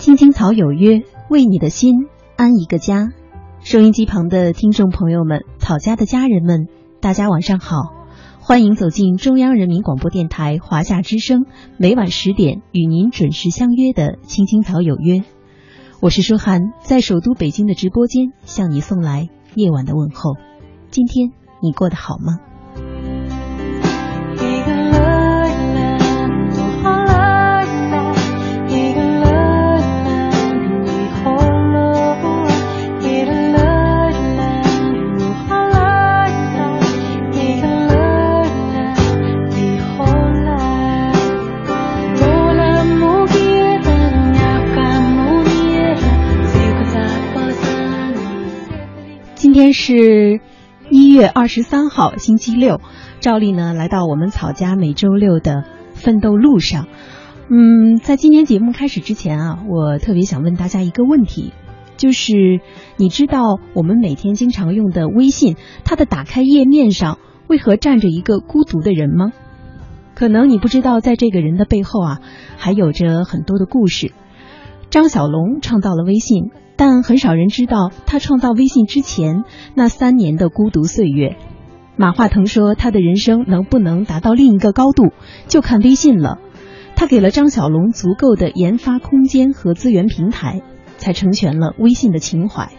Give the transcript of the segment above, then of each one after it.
青青草有约，为你的心安一个家。收音机旁的听众朋友们，草家的家人们，大家晚上好，欢迎走进中央人民广播电台华夏之声，每晚十点与您准时相约的《青青草有约》。我是舒涵，在首都北京的直播间向你送来夜晚的问候。今天你过得好吗？是一月二十三号，星期六。照例呢，来到我们草家每周六的奋斗路上。嗯，在今天节目开始之前啊，我特别想问大家一个问题，就是你知道我们每天经常用的微信，它的打开页面上为何站着一个孤独的人吗？可能你不知道，在这个人的背后啊，还有着很多的故事。张小龙创造了微信。但很少人知道他创造微信之前那三年的孤独岁月。马化腾说，他的人生能不能达到另一个高度，就看微信了。他给了张小龙足够的研发空间和资源平台，才成全了微信的情怀。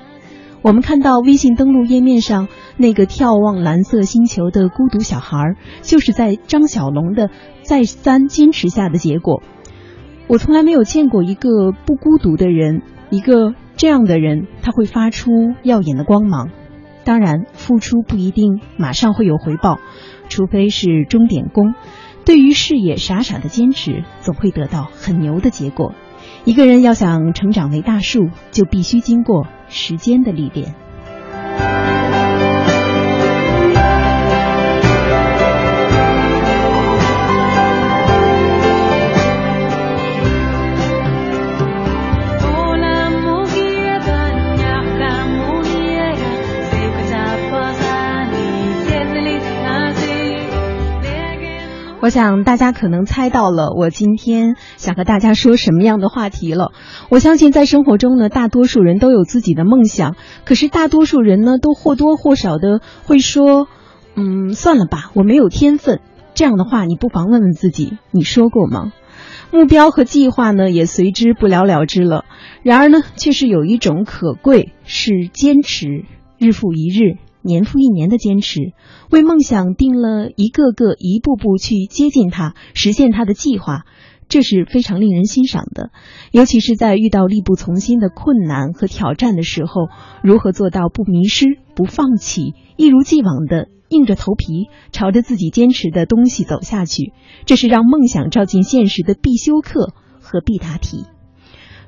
我们看到微信登录页面上那个眺望蓝色星球的孤独小孩，就是在张小龙的再三坚持下的结果。我从来没有见过一个不孤独的人，一个。这样的人，他会发出耀眼的光芒。当然，付出不一定马上会有回报，除非是钟点工。对于事业傻傻的坚持，总会得到很牛的结果。一个人要想成长为大树，就必须经过时间的历练。想大家可能猜到了，我今天想和大家说什么样的话题了。我相信在生活中呢，大多数人都有自己的梦想，可是大多数人呢，都或多或少的会说：“嗯，算了吧，我没有天分。”这样的话，你不妨问问自己，你说过吗？目标和计划呢，也随之不了了之了。然而呢，却是有一种可贵，是坚持，日复一日。年复一年的坚持，为梦想定了一个个、一步步去接近它、实现它的计划，这是非常令人欣赏的。尤其是在遇到力不从心的困难和挑战的时候，如何做到不迷失、不放弃，一如既往的硬着头皮朝着自己坚持的东西走下去，这是让梦想照进现实的必修课和必答题。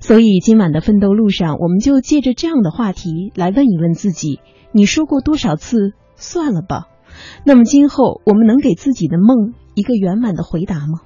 所以，今晚的奋斗路上，我们就借着这样的话题来问一问自己。你说过多少次算了吧？那么今后我们能给自己的梦一个圆满的回答吗？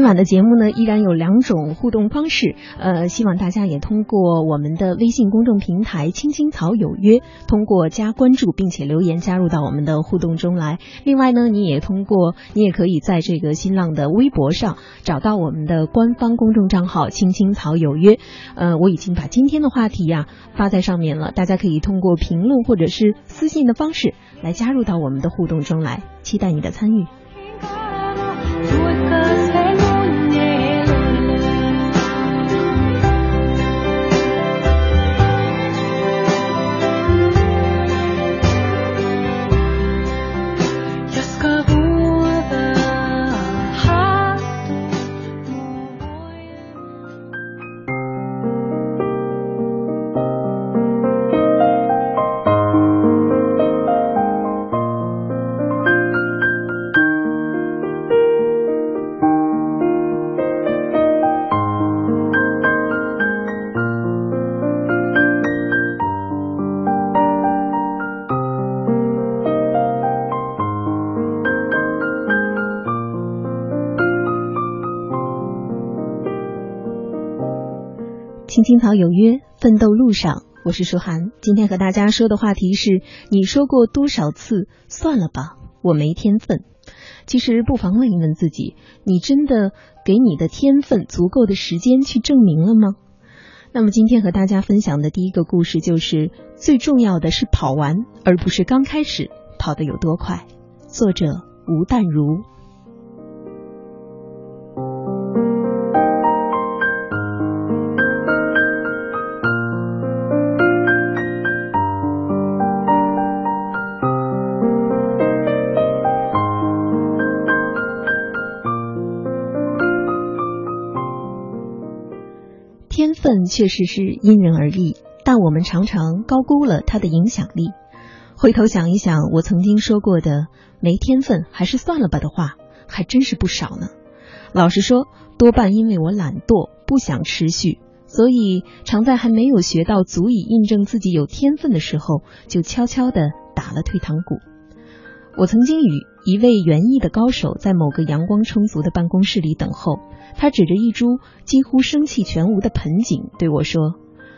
今晚的节目呢，依然有两种互动方式，呃，希望大家也通过我们的微信公众平台“青青草有约”，通过加关注并且留言加入到我们的互动中来。另外呢，你也通过，你也可以在这个新浪的微博上找到我们的官方公众账号“青青草有约”。呃，我已经把今天的话题呀发在上面了，大家可以通过评论或者是私信的方式来加入到我们的互动中来，期待你的参与。青草有约，奋斗路上，我是舒涵。今天和大家说的话题是：你说过多少次算了吧，我没天分。其实不妨问一问自己，你真的给你的天分足够的时间去证明了吗？那么今天和大家分享的第一个故事就是：最重要的是跑完，而不是刚开始跑得有多快。作者吴淡如。确实是因人而异，但我们常常高估了它的影响力。回头想一想，我曾经说过的“没天分还是算了吧”的话，还真是不少呢。老实说，多半因为我懒惰，不想持续，所以常在还没有学到足以印证自己有天分的时候，就悄悄地打了退堂鼓。我曾经与一位园艺的高手在某个阳光充足的办公室里等候。他指着一株几乎生气全无的盆景对我说：“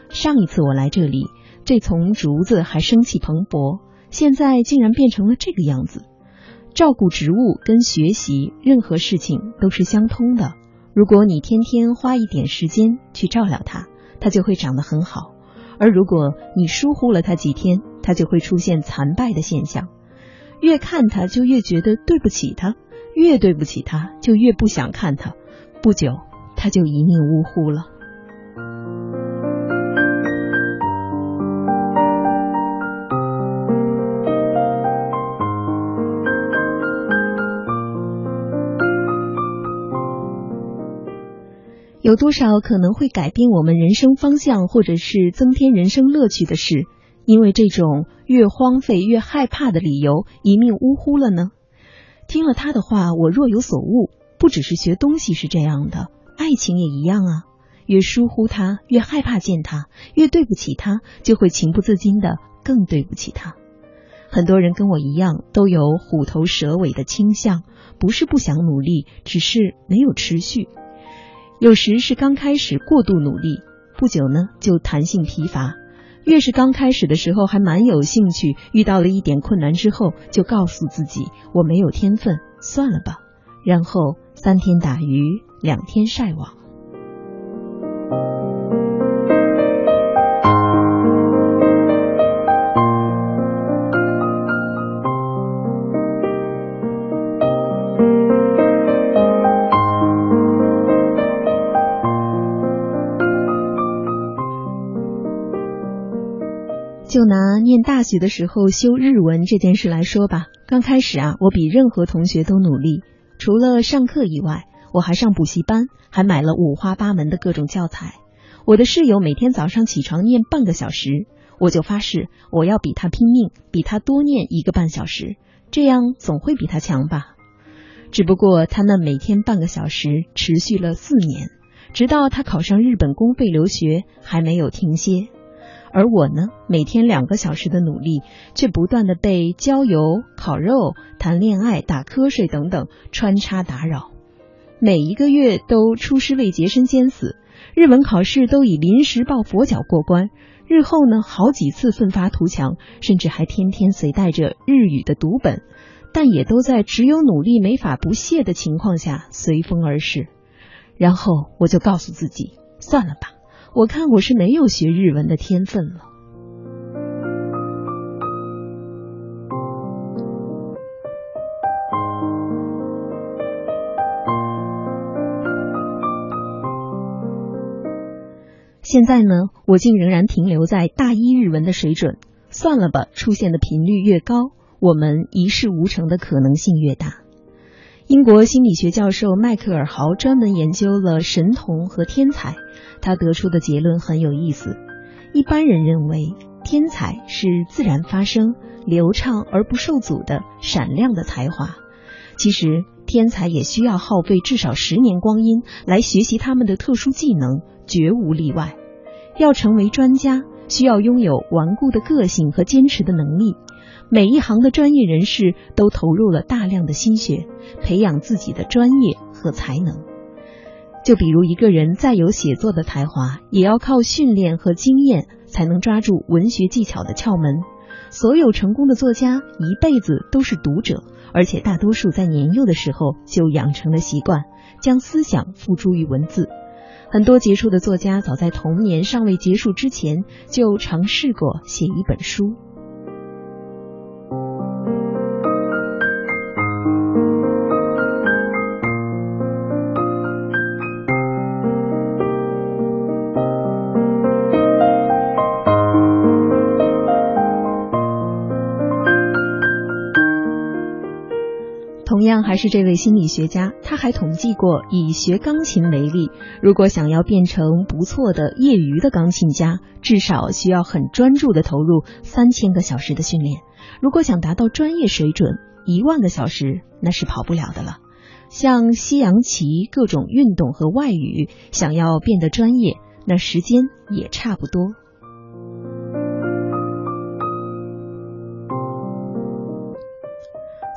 上一次我来这里，这丛竹子还生气蓬勃，现在竟然变成了这个样子。照顾植物跟学习任何事情都是相通的。如果你天天花一点时间去照料它，它就会长得很好；而如果你疏忽了它几天，它就会出现残败的现象。越看他就越觉得对不起他，越对不起他就越不想看他。”不久，他就一命呜呼了。有多少可能会改变我们人生方向，或者是增添人生乐趣的事，因为这种越荒废越害怕的理由，一命呜呼了呢？听了他的话，我若有所悟。不只是学东西是这样的，爱情也一样啊。越疏忽他，越害怕见他，越对不起他，就会情不自禁的更对不起他。很多人跟我一样，都有虎头蛇尾的倾向，不是不想努力，只是没有持续。有时是刚开始过度努力，不久呢就弹性疲乏。越是刚开始的时候还蛮有兴趣，遇到了一点困难之后，就告诉自己我没有天分，算了吧。然后。三天打鱼两天晒网。就拿念大学的时候修日文这件事来说吧，刚开始啊，我比任何同学都努力。除了上课以外，我还上补习班，还买了五花八门的各种教材。我的室友每天早上起床念半个小时，我就发誓我要比他拼命，比他多念一个半小时，这样总会比他强吧。只不过他那每天半个小时持续了四年，直到他考上日本公费留学，还没有停歇。而我呢，每天两个小时的努力，却不断的被郊游、烤肉、谈恋爱、打瞌睡等等穿插打扰，每一个月都出师未捷身先死，日文考试都以临时抱佛脚过关，日后呢好几次奋发图强，甚至还天天随带着日语的读本，但也都在只有努力没法不懈的情况下随风而逝，然后我就告诉自己，算了吧。我看我是没有学日文的天分了。现在呢，我竟仍然停留在大一日文的水准。算了吧，出现的频率越高，我们一事无成的可能性越大。英国心理学教授迈克尔豪专门研究了神童和天才。他得出的结论很有意思。一般人认为天才是自然发生、流畅而不受阻的闪亮的才华。其实，天才也需要耗费至少十年光阴来学习他们的特殊技能，绝无例外。要成为专家，需要拥有顽固的个性和坚持的能力。每一行的专业人士都投入了大量的心血，培养自己的专业和才能。就比如一个人再有写作的才华，也要靠训练和经验才能抓住文学技巧的窍门。所有成功的作家一辈子都是读者，而且大多数在年幼的时候就养成了习惯，将思想付诸于文字。很多杰出的作家早在童年尚未结束之前，就尝试过写一本书。同样还是这位心理学家，他还统计过，以学钢琴为例，如果想要变成不错的业余的钢琴家，至少需要很专注的投入三千个小时的训练；如果想达到专业水准，一万个小时那是跑不了的了。像西洋棋、各种运动和外语，想要变得专业，那时间也差不多。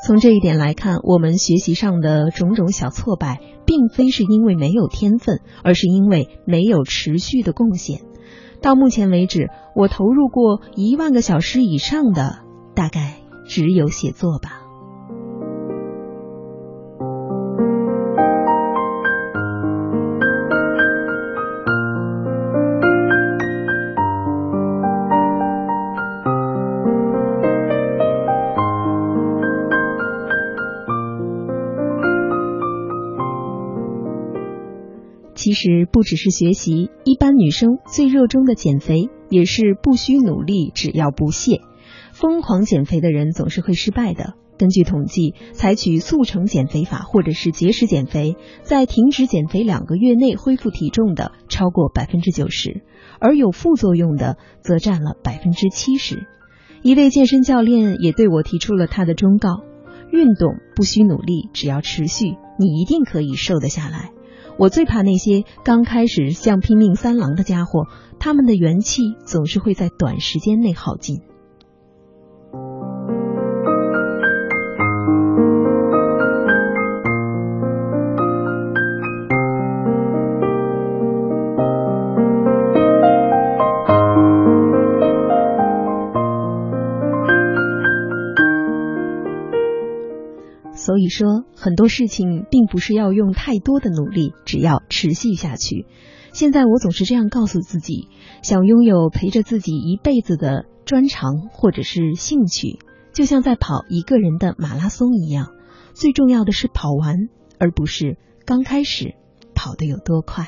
从这一点来看，我们学习上的种种小挫败，并非是因为没有天分，而是因为没有持续的贡献。到目前为止，我投入过一万个小时以上的，大概只有写作吧。实不只是学习，一般女生最热衷的减肥也是不需努力，只要不懈。疯狂减肥的人总是会失败的。根据统计，采取速成减肥法或者是节食减肥，在停止减肥两个月内恢复体重的超过百分之九十，而有副作用的则占了百分之七十。一位健身教练也对我提出了他的忠告：运动不需努力，只要持续，你一定可以瘦得下来。我最怕那些刚开始像拼命三郎的家伙，他们的元气总是会在短时间内耗尽。所以说，很多事情并不是要用太多的努力，只要持续下去。现在我总是这样告诉自己：想拥有陪着自己一辈子的专长或者是兴趣，就像在跑一个人的马拉松一样。最重要的是跑完，而不是刚开始跑得有多快。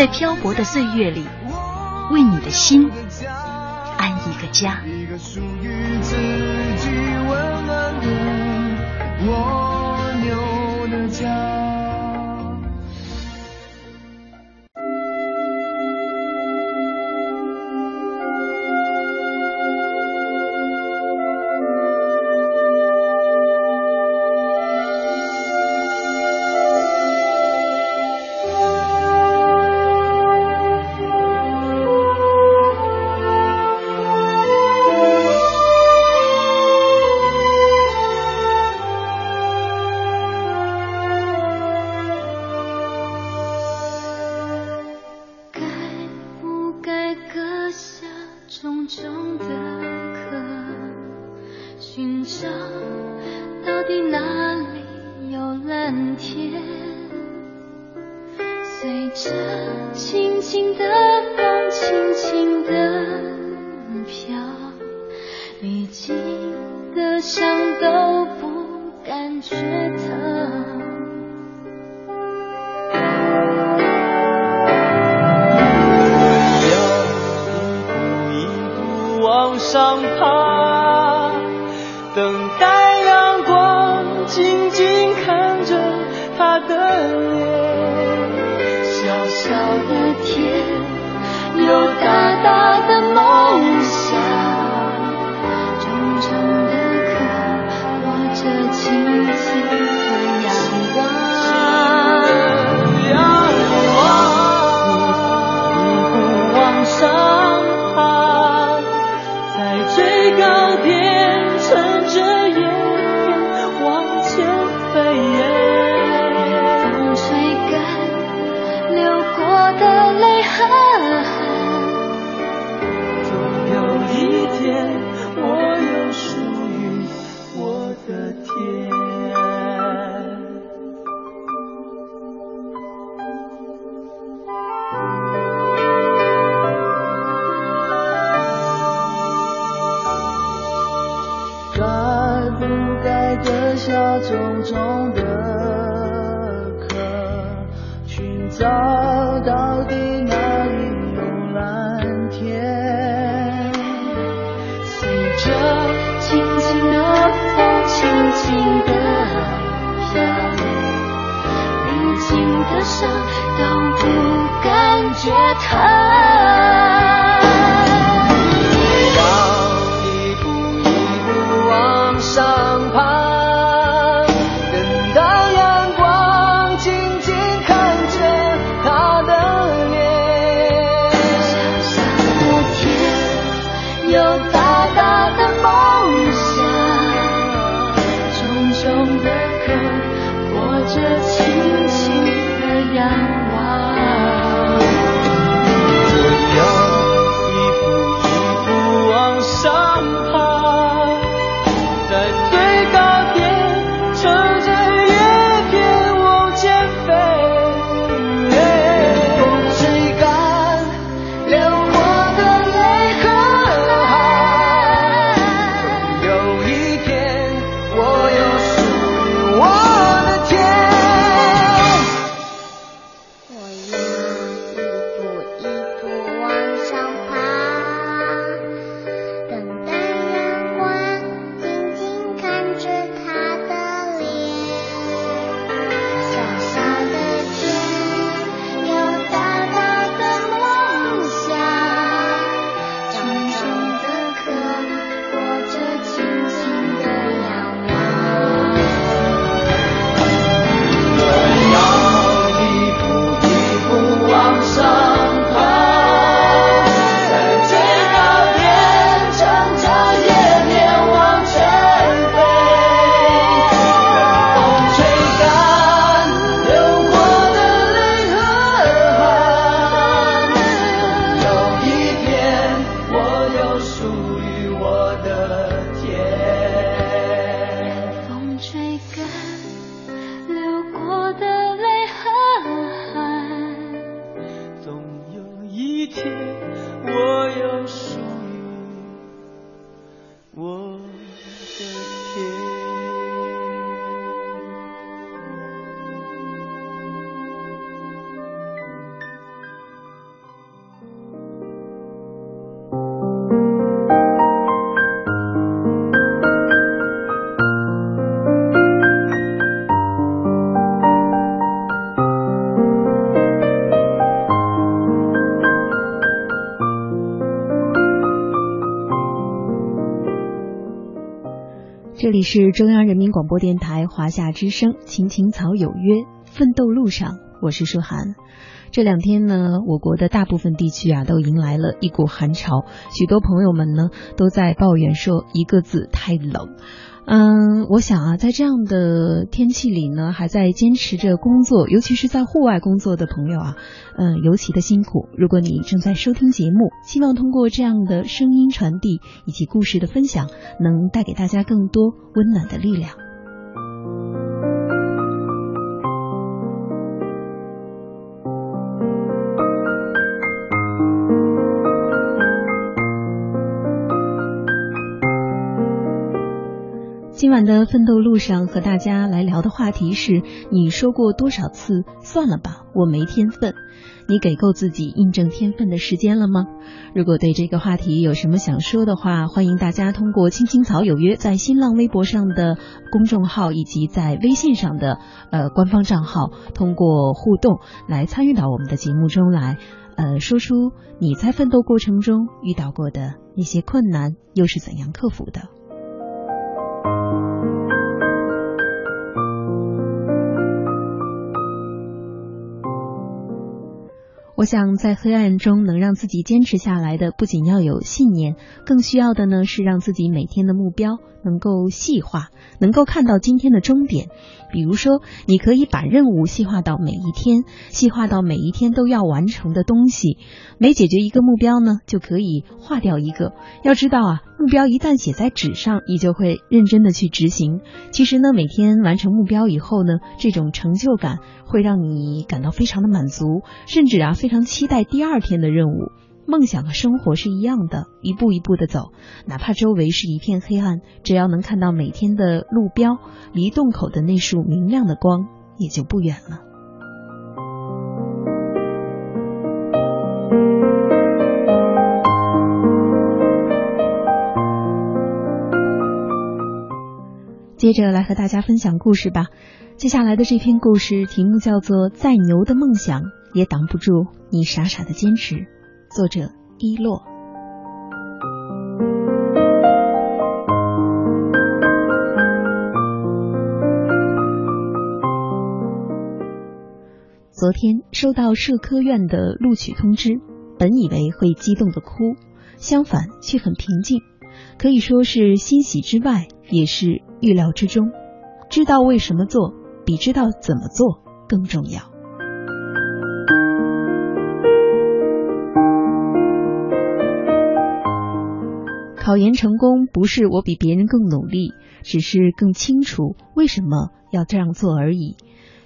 在漂泊的岁月里，为你的心安一个家。你是中央人民广播电台华夏之声勤勤草有约奋斗路上。我是舒涵。这两天呢我国的大部分地区啊都迎来了一股寒潮许多朋友们呢都在抱怨说一个字太冷。嗯我想啊在这样的天气里呢还在坚持着工作尤其是在户外工作的朋友啊嗯尤其的辛苦。如果你正在收听节目希望通过这样的声音传递以及故事的分享能带给大家更多温暖的力量。今晚的奋斗路上和大家来聊的话题是：你说过多少次算了吧，我没天分？你给够自己印证天分的时间了吗？如果对这个话题有什么想说的话，欢迎大家通过“青青草有约”在新浪微博上的公众号以及在微信上的呃官方账号，通过互动来参与到我们的节目中来，呃，说出你在奋斗过程中遇到过的那些困难，又是怎样克服的。我想，在黑暗中能让自己坚持下来的，不仅要有信念，更需要的呢是让自己每天的目标能够细化，能够看到今天的终点。比如说，你可以把任务细化到每一天，细化到每一天都要完成的东西。每解决一个目标呢，就可以划掉一个。要知道啊，目标一旦写在纸上，你就会认真的去执行。其实呢，每天完成目标以后呢，这种成就感会让你感到非常的满足，甚至啊，非常期待第二天的任务。梦想和生活是一样的，一步一步的走，哪怕周围是一片黑暗，只要能看到每天的路标，离洞口的那束明亮的光也就不远了。接着来和大家分享故事吧。接下来的这篇故事题目叫做《再牛的梦想也挡不住你傻傻的坚持》。作者伊洛。昨天收到社科院的录取通知，本以为会激动的哭，相反却很平静，可以说是欣喜之外，也是预料之中。知道为什么做，比知道怎么做更重要。考研成功不是我比别人更努力，只是更清楚为什么要这样做而已。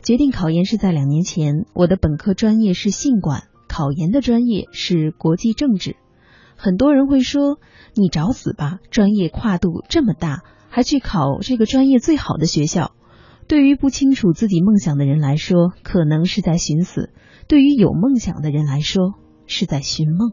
决定考研是在两年前，我的本科专业是信管，考研的专业是国际政治。很多人会说：“你找死吧，专业跨度这么大，还去考这个专业最好的学校。”对于不清楚自己梦想的人来说，可能是在寻死；对于有梦想的人来说，是在寻梦。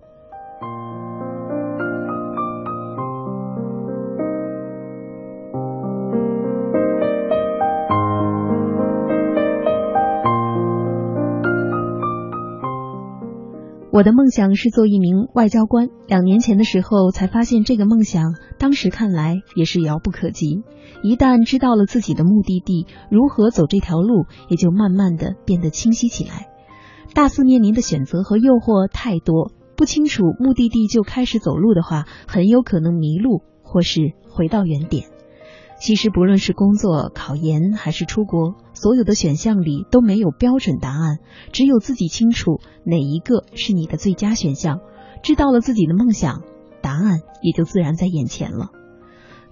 我的梦想是做一名外交官。两年前的时候才发现这个梦想，当时看来也是遥不可及。一旦知道了自己的目的地，如何走这条路，也就慢慢的变得清晰起来。大四面临的选择和诱惑太多，不清楚目的地就开始走路的话，很有可能迷路，或是回到原点。其实，不论是工作、考研还是出国，所有的选项里都没有标准答案，只有自己清楚哪一个是你的最佳选项。知道了自己的梦想，答案也就自然在眼前了。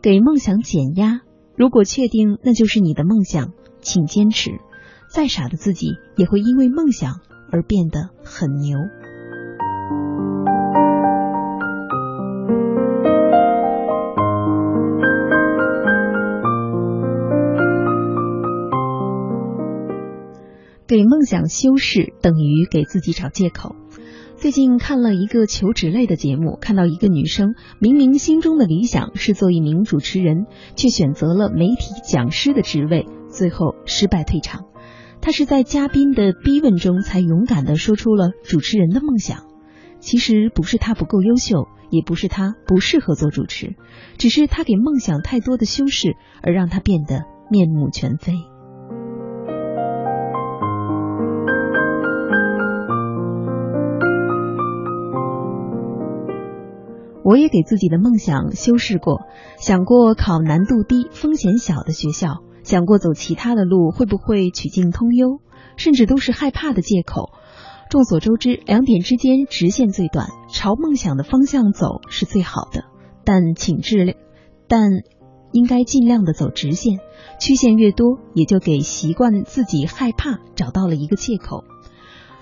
给梦想减压，如果确定那就是你的梦想，请坚持。再傻的自己，也会因为梦想而变得很牛。给梦想修饰等于给自己找借口。最近看了一个求职类的节目，看到一个女生明明心中的理想是做一名主持人，却选择了媒体讲师的职位，最后失败退场。她是在嘉宾的逼问中才勇敢地说出了主持人的梦想。其实不是她不够优秀，也不是她不适合做主持，只是她给梦想太多的修饰，而让她变得面目全非。我也给自己的梦想修饰过，想过考难度低、风险小的学校，想过走其他的路会不会曲径通幽，甚至都是害怕的借口。众所周知，两点之间直线最短，朝梦想的方向走是最好的。但请质但应该尽量的走直线，曲线越多，也就给习惯自己害怕找到了一个借口。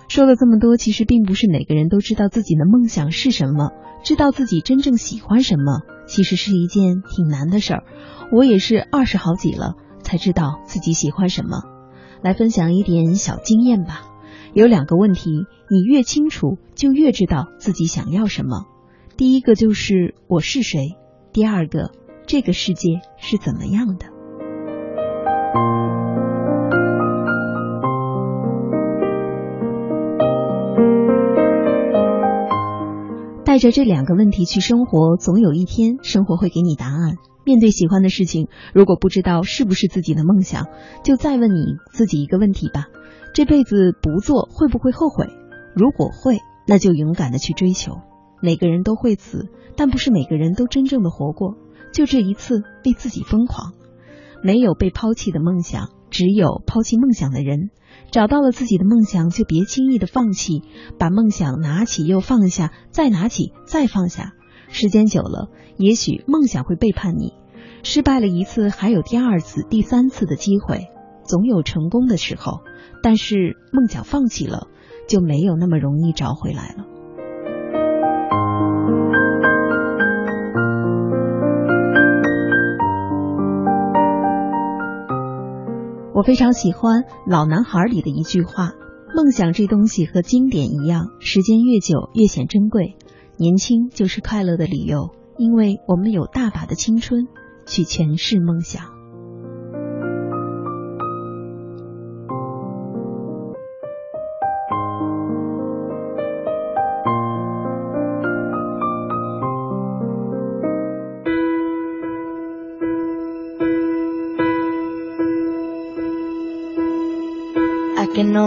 说了这么多，其实并不是每个人都知道自己的梦想是什么，知道自己真正喜欢什么，其实是一件挺难的事儿。我也是二十好几了才知道自己喜欢什么。来分享一点小经验吧。有两个问题，你越清楚，就越知道自己想要什么。第一个就是我是谁，第二个这个世界是怎么样的。带着这两个问题去生活，总有一天生活会给你答案。面对喜欢的事情，如果不知道是不是自己的梦想，就再问你自己一个问题吧：这辈子不做会不会后悔？如果会，那就勇敢的去追求。每个人都会死，但不是每个人都真正的活过。就这一次，为自己疯狂。没有被抛弃的梦想，只有抛弃梦想的人。找到了自己的梦想，就别轻易的放弃，把梦想拿起又放下，再拿起再放下。时间久了，也许梦想会背叛你。失败了一次，还有第二次、第三次的机会，总有成功的时候。但是梦想放弃了，就没有那么容易找回来了。我非常喜欢《老男孩》里的一句话：“梦想这东西和经典一样，时间越久越显珍贵。年轻就是快乐的理由，因为我们有大把的青春去诠释梦想。”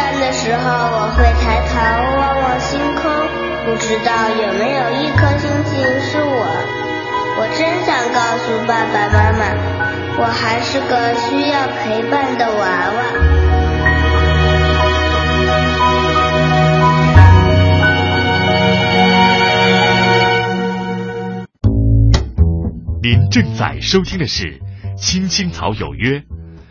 孤单的时候，我会抬头望望星空，不知道有没有一颗星星是我。我真想告诉爸爸妈妈，我还是个需要陪伴的娃娃。您正在收听的是《青青草有约》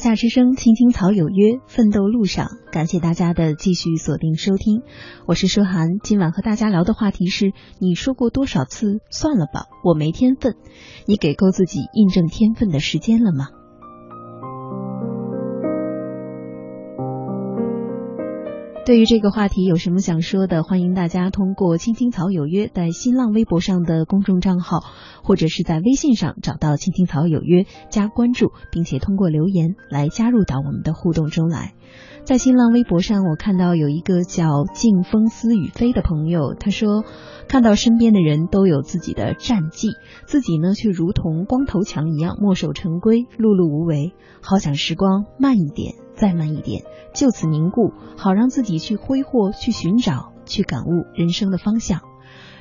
夏之声，青青草有约，奋斗路上，感谢大家的继续锁定收听，我是舒涵。今晚和大家聊的话题是：你说过多少次算了吧，我没天分？你给够自己印证天分的时间了吗？对于这个话题有什么想说的？欢迎大家通过“青青草有约”在新浪微博上的公众账号，或者是在微信上找到“青青草有约”加关注，并且通过留言来加入到我们的互动中来。在新浪微博上，我看到有一个叫“静风思雨飞”的朋友，他说看到身边的人都有自己的战绩，自己呢却如同光头强一样墨守成规、碌碌无为，好想时光慢一点，再慢一点，就此凝固，好让自己去挥霍、去寻找、去感悟人生的方向。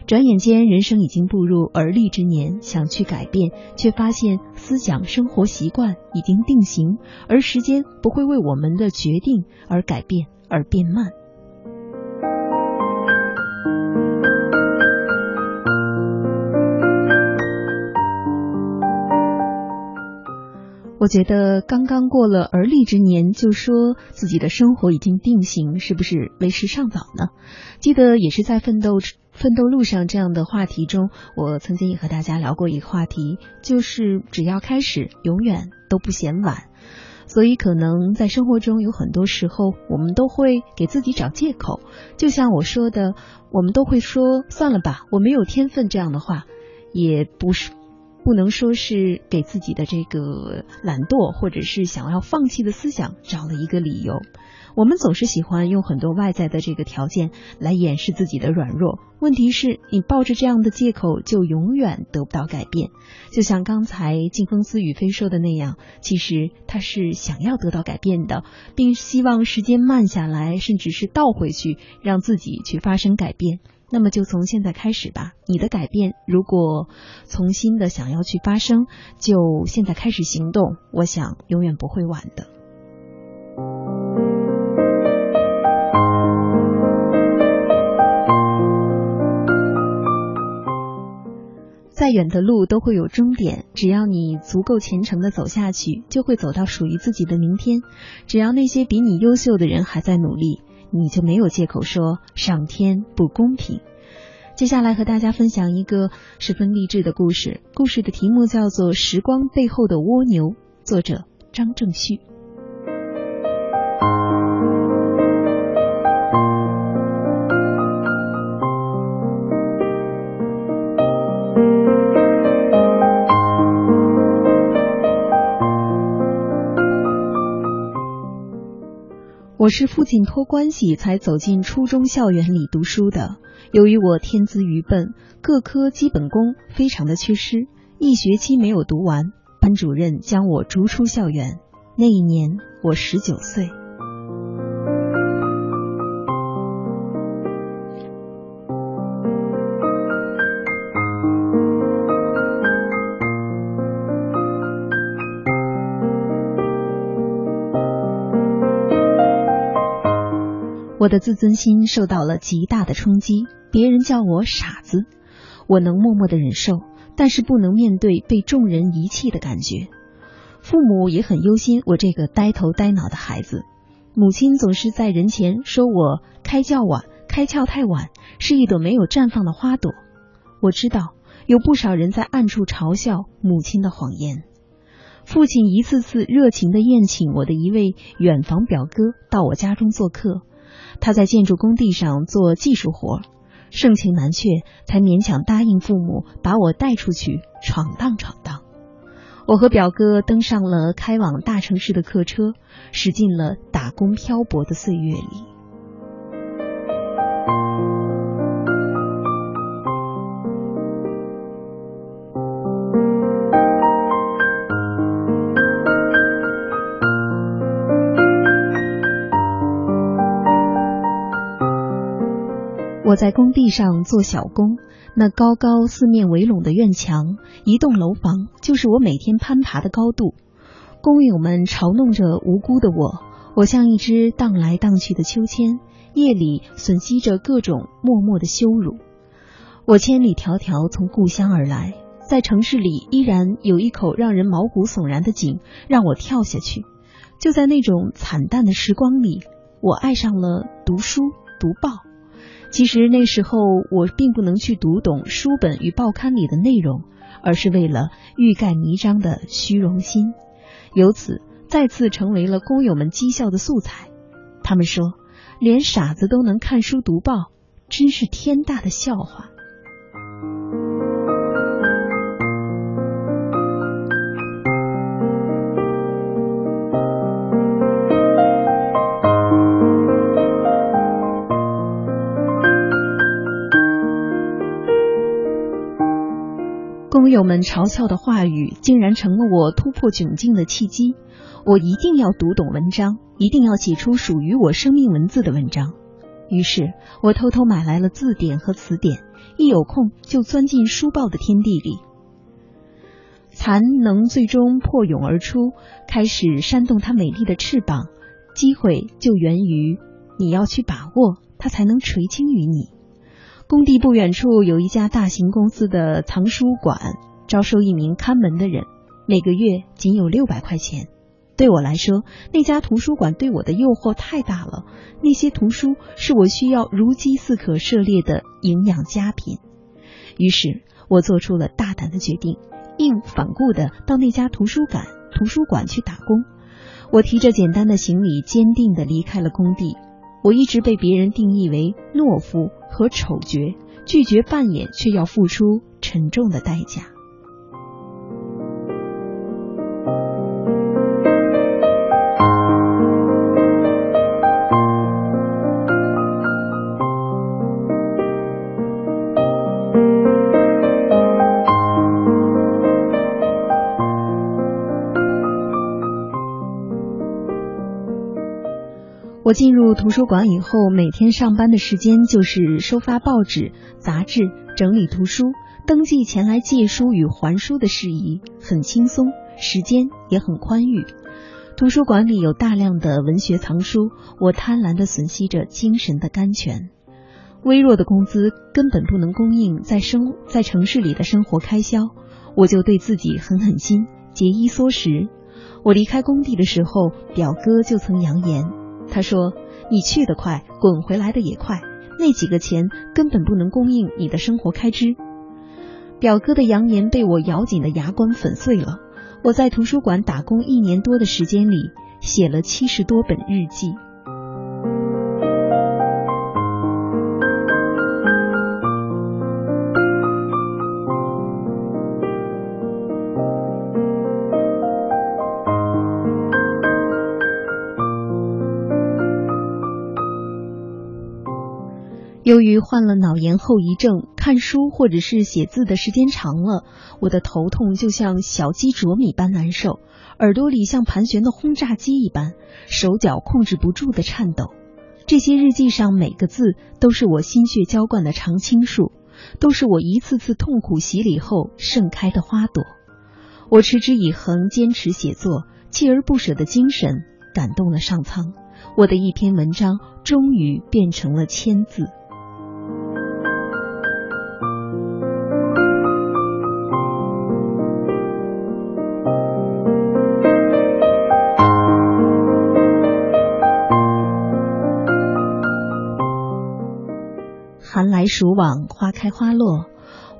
转眼间，人生已经步入而立之年，想去改变，却发现思想、生活习惯已经定型，而时间不会为我们的决定而改变而变慢。我觉得刚刚过了而立之年，就说自己的生活已经定型，是不是为时尚早呢？记得也是在奋斗。奋斗路上这样的话题中，我曾经也和大家聊过一个话题，就是只要开始，永远都不嫌晚。所以，可能在生活中有很多时候，我们都会给自己找借口。就像我说的，我们都会说算了吧，我没有天分这样的话，也不是不能说是给自己的这个懒惰或者是想要放弃的思想找了一个理由。我们总是喜欢用很多外在的这个条件来掩饰自己的软弱。问题是你抱着这样的借口，就永远得不到改变。就像刚才静风思雨飞说的那样，其实他是想要得到改变的，并希望时间慢下来，甚至是倒回去，让自己去发生改变。那么就从现在开始吧。你的改变，如果从新的想要去发生，就现在开始行动。我想永远不会晚的。再远的路都会有终点，只要你足够虔诚的走下去，就会走到属于自己的明天。只要那些比你优秀的人还在努力，你就没有借口说上天不公平。接下来和大家分享一个十分励志的故事，故事的题目叫做《时光背后的蜗牛》，作者张正旭。是父亲托关系才走进初中校园里读书的。由于我天资愚笨，各科基本功非常的缺失，一学期没有读完，班主任将我逐出校园。那一年我十九岁。我的自尊心受到了极大的冲击，别人叫我傻子，我能默默的忍受，但是不能面对被众人遗弃的感觉。父母也很忧心我这个呆头呆脑的孩子，母亲总是在人前说我开窍晚，开窍太晚，是一朵没有绽放的花朵。我知道有不少人在暗处嘲笑母亲的谎言。父亲一次次热情的宴请我的一位远房表哥到我家中做客。他在建筑工地上做技术活，盛情难却，才勉强答应父母把我带出去闯荡闯荡。我和表哥登上了开往大城市的客车，驶进了打工漂泊的岁月里。我在工地上做小工，那高高四面围拢的院墙，一栋楼房就是我每天攀爬的高度。工友们嘲弄着无辜的我，我像一只荡来荡去的秋千，夜里吮吸着各种默默的羞辱。我千里迢迢从故乡而来，在城市里依然有一口让人毛骨悚然的井，让我跳下去。就在那种惨淡的时光里，我爱上了读书读报。其实那时候我并不能去读懂书本与报刊里的内容，而是为了欲盖弥彰的虚荣心，由此再次成为了工友们讥笑的素材。他们说，连傻子都能看书读报，真是天大的笑话。友们嘲笑的话语，竟然成了我突破窘境的契机。我一定要读懂文章，一定要写出属于我生命文字的文章。于是，我偷偷买来了字典和词典，一有空就钻进书报的天地里。蚕能最终破蛹而出，开始扇动它美丽的翅膀。机会就源于你要去把握，它才能垂青于你。工地不远处有一家大型公司的藏书馆，招收一名看门的人，每个月仅有六百块钱。对我来说，那家图书馆对我的诱惑太大了。那些图书是我需要如饥似渴涉猎的营养佳品。于是我做出了大胆的决定，义无反顾的到那家图书馆图书馆去打工。我提着简单的行李，坚定的离开了工地。我一直被别人定义为懦夫和丑角，拒绝扮演，却要付出沉重的代价。我进入图书馆以后，每天上班的时间就是收发报纸、杂志、整理图书、登记前来借书与还书的事宜，很轻松，时间也很宽裕。图书馆里有大量的文学藏书，我贪婪地吮吸着精神的甘泉。微弱的工资根本不能供应在生在城市里的生活开销，我就对自己狠狠心，节衣缩食。我离开工地的时候，表哥就曾扬言。他说：“你去得快，滚回来的也快。那几个钱根本不能供应你的生活开支。”表哥的扬言被我咬紧的牙关粉碎了。我在图书馆打工一年多的时间里，写了七十多本日记。由于患了脑炎后遗症，看书或者是写字的时间长了，我的头痛就像小鸡啄米般难受，耳朵里像盘旋的轰炸机一般，手脚控制不住的颤抖。这些日记上每个字都是我心血浇灌的常青树，都是我一次次痛苦洗礼后盛开的花朵。我持之以恒，坚持写作，锲而不舍的精神感动了上苍。我的一篇文章终于变成了千字。寒来暑往，花开花落。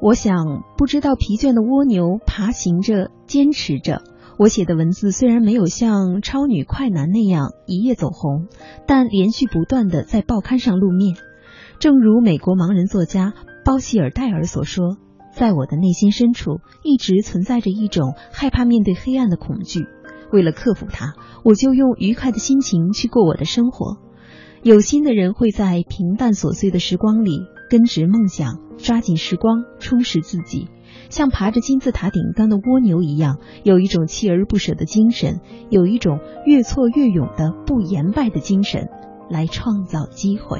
我想，不知道疲倦的蜗牛爬行着，坚持着。我写的文字虽然没有像超女快男那样一夜走红，但连续不断的在报刊上露面。正如美国盲人作家包希尔戴尔所说：“在我的内心深处，一直存在着一种害怕面对黑暗的恐惧。为了克服它，我就用愉快的心情去过我的生活。”有心的人会在平淡琐碎的时光里根植梦想，抓紧时光充实自己，像爬着金字塔顶端的蜗牛一样，有一种锲而不舍的精神，有一种越挫越勇的不言败的精神，来创造机会。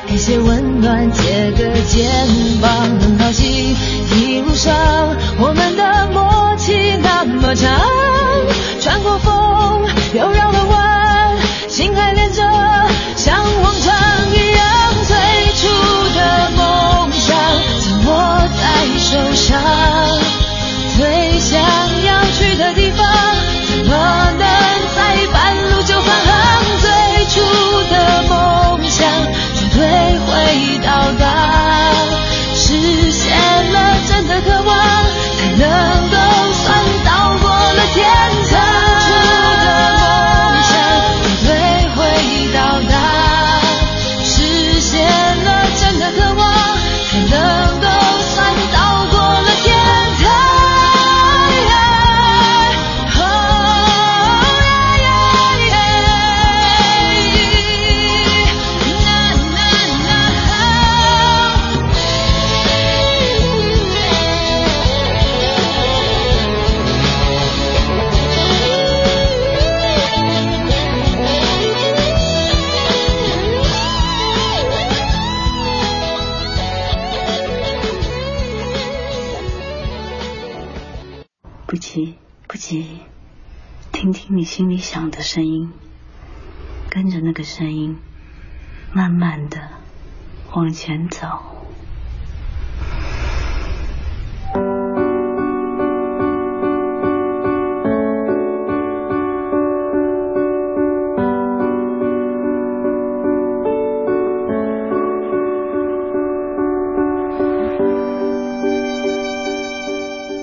一些温暖，借个肩膀，很高兴。一路上我们的默契那么长，穿过风又绕了弯，心还连着，像往常一样。最初的梦想紧握在手上，心里想的声音，跟着那个声音，慢慢的往前走。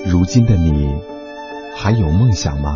如今的你，还有梦想吗？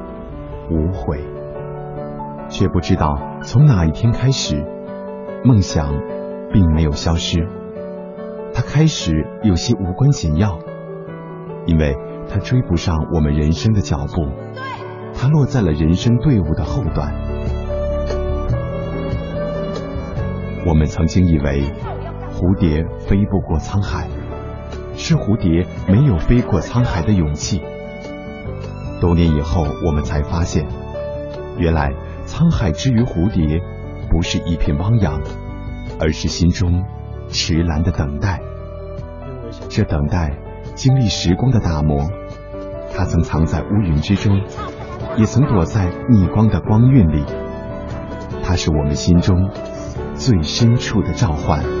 无悔。却不知道从哪一天开始，梦想并没有消失，它开始有些无关紧要，因为它追不上我们人生的脚步，它落在了人生队伍的后段。我们曾经以为。蝴蝶飞不过沧海，是蝴蝶没有飞过沧海的勇气。多年以后，我们才发现，原来沧海之于蝴蝶，不是一片汪洋，而是心中迟来的等待。这等待经历时光的打磨，它曾藏在乌云之中，也曾躲在逆光的光晕里。它是我们心中最深处的召唤。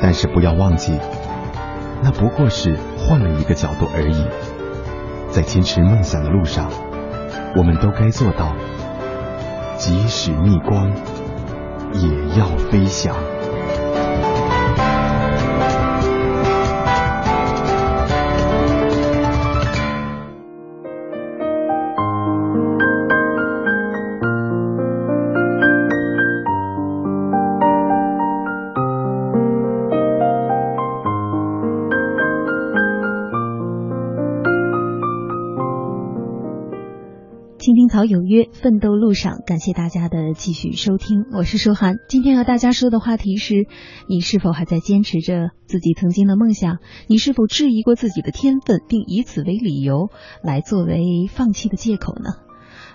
但是不要忘记，那不过是换了一个角度而已。在坚持梦想的路上，我们都该做到，即使逆光，也要飞翔。奋斗路上，感谢大家的继续收听，我是舒涵。今天和大家说的话题是：你是否还在坚持着自己曾经的梦想？你是否质疑过自己的天分，并以此为理由来作为放弃的借口呢？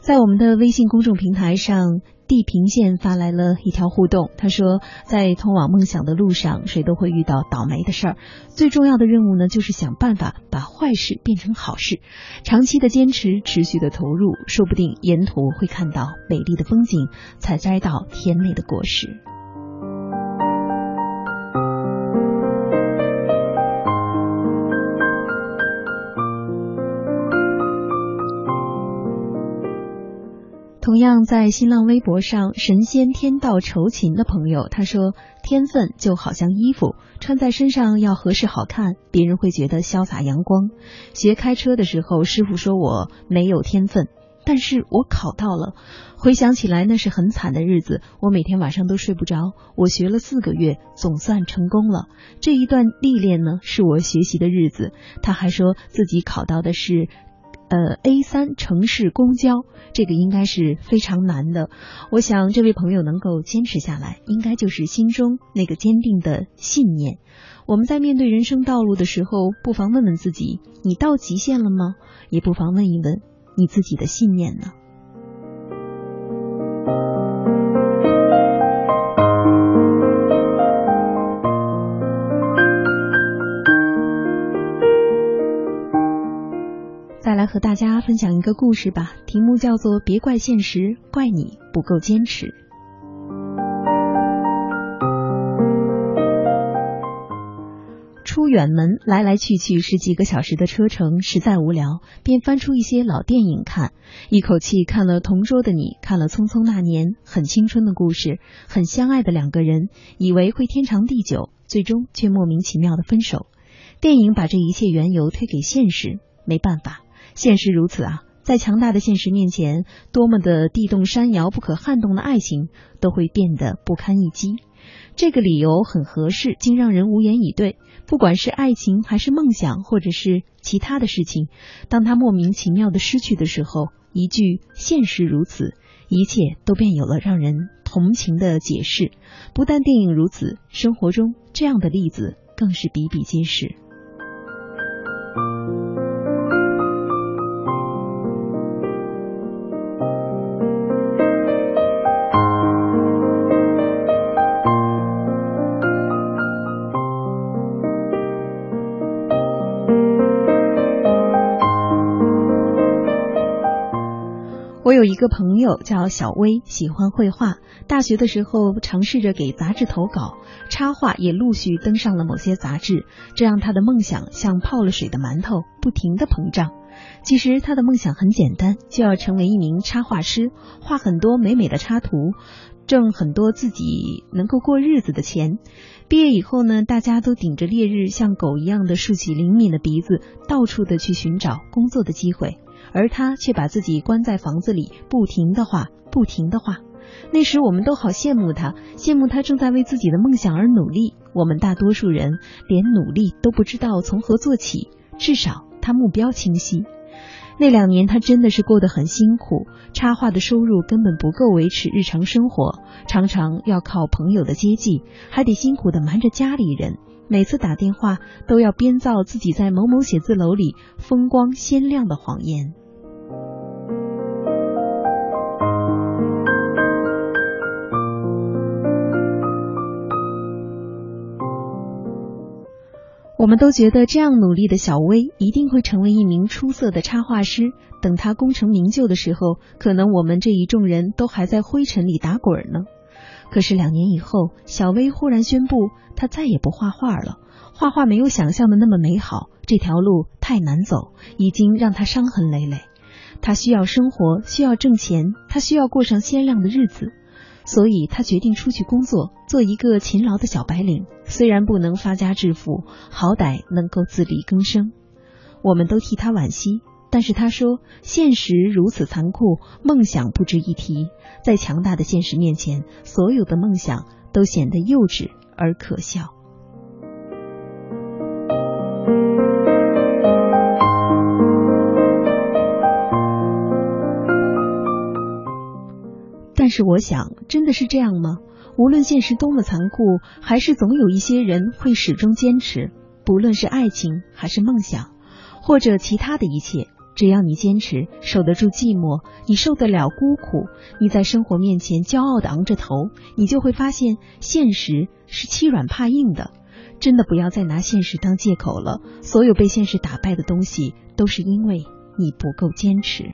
在我们的微信公众平台上。地平线发来了一条互动，他说，在通往梦想的路上，谁都会遇到倒霉的事儿。最重要的任务呢，就是想办法把坏事变成好事。长期的坚持，持续的投入，说不定沿途会看到美丽的风景，采摘到甜美的果实。同样在新浪微博上，神仙天道酬勤的朋友他说：“天分就好像衣服，穿在身上要合适好看，别人会觉得潇洒阳光。学开车的时候，师傅说我没有天分，但是我考到了。回想起来，那是很惨的日子，我每天晚上都睡不着。我学了四个月，总算成功了。这一段历练呢，是我学习的日子。他还说自己考到的是。”呃，A 三城市公交，这个应该是非常难的。我想这位朋友能够坚持下来，应该就是心中那个坚定的信念。我们在面对人生道路的时候，不妨问问自己：你到极限了吗？也不妨问一问你自己的信念呢？再来和大家分享一个故事吧，题目叫做《别怪现实，怪你不够坚持》。出远门来来去去十几个小时的车程，实在无聊，便翻出一些老电影看，一口气看了《同桌的你》，看了《匆匆那年》，很青春的故事，很相爱的两个人，以为会天长地久，最终却莫名其妙的分手。电影把这一切缘由推给现实，没办法。现实如此啊，在强大的现实面前，多么的地动山摇、不可撼动的爱情都会变得不堪一击。这个理由很合适，竟让人无言以对。不管是爱情，还是梦想，或者是其他的事情，当他莫名其妙的失去的时候，一句“现实如此”，一切都便有了让人同情的解释。不但电影如此，生活中这样的例子更是比比皆是。我有一个朋友叫小薇，喜欢绘画。大学的时候尝试着给杂志投稿，插画也陆续登上了某些杂志，这让他的梦想像泡了水的馒头，不停的膨胀。其实他的梦想很简单，就要成为一名插画师，画很多美美的插图，挣很多自己能够过日子的钱。毕业以后呢，大家都顶着烈日，像狗一样的竖起灵敏的鼻子，到处的去寻找工作的机会。而他却把自己关在房子里，不停的画，不停的画。那时我们都好羡慕他，羡慕他正在为自己的梦想而努力。我们大多数人连努力都不知道从何做起，至少他目标清晰。那两年他真的是过得很辛苦，插画的收入根本不够维持日常生活，常常要靠朋友的接济，还得辛苦的瞒着家里人。每次打电话都要编造自己在某某写字楼里风光鲜亮的谎言。我们都觉得这样努力的小薇一定会成为一名出色的插画师。等她功成名就的时候，可能我们这一众人都还在灰尘里打滚呢。可是两年以后，小薇忽然宣布，她再也不画画了。画画没有想象的那么美好，这条路太难走，已经让她伤痕累累。她需要生活，需要挣钱，她需要过上鲜亮的日子。所以他决定出去工作，做一个勤劳的小白领。虽然不能发家致富，好歹能够自力更生。我们都替他惋惜，但是他说：“现实如此残酷，梦想不值一提。在强大的现实面前，所有的梦想都显得幼稚而可笑。”是我想，真的是这样吗？无论现实多么残酷，还是总有一些人会始终坚持。不论是爱情，还是梦想，或者其他的一切，只要你坚持，守得住寂寞，你受得了孤苦，你在生活面前骄傲的昂着头，你就会发现，现实是欺软怕硬的。真的不要再拿现实当借口了。所有被现实打败的东西，都是因为你不够坚持。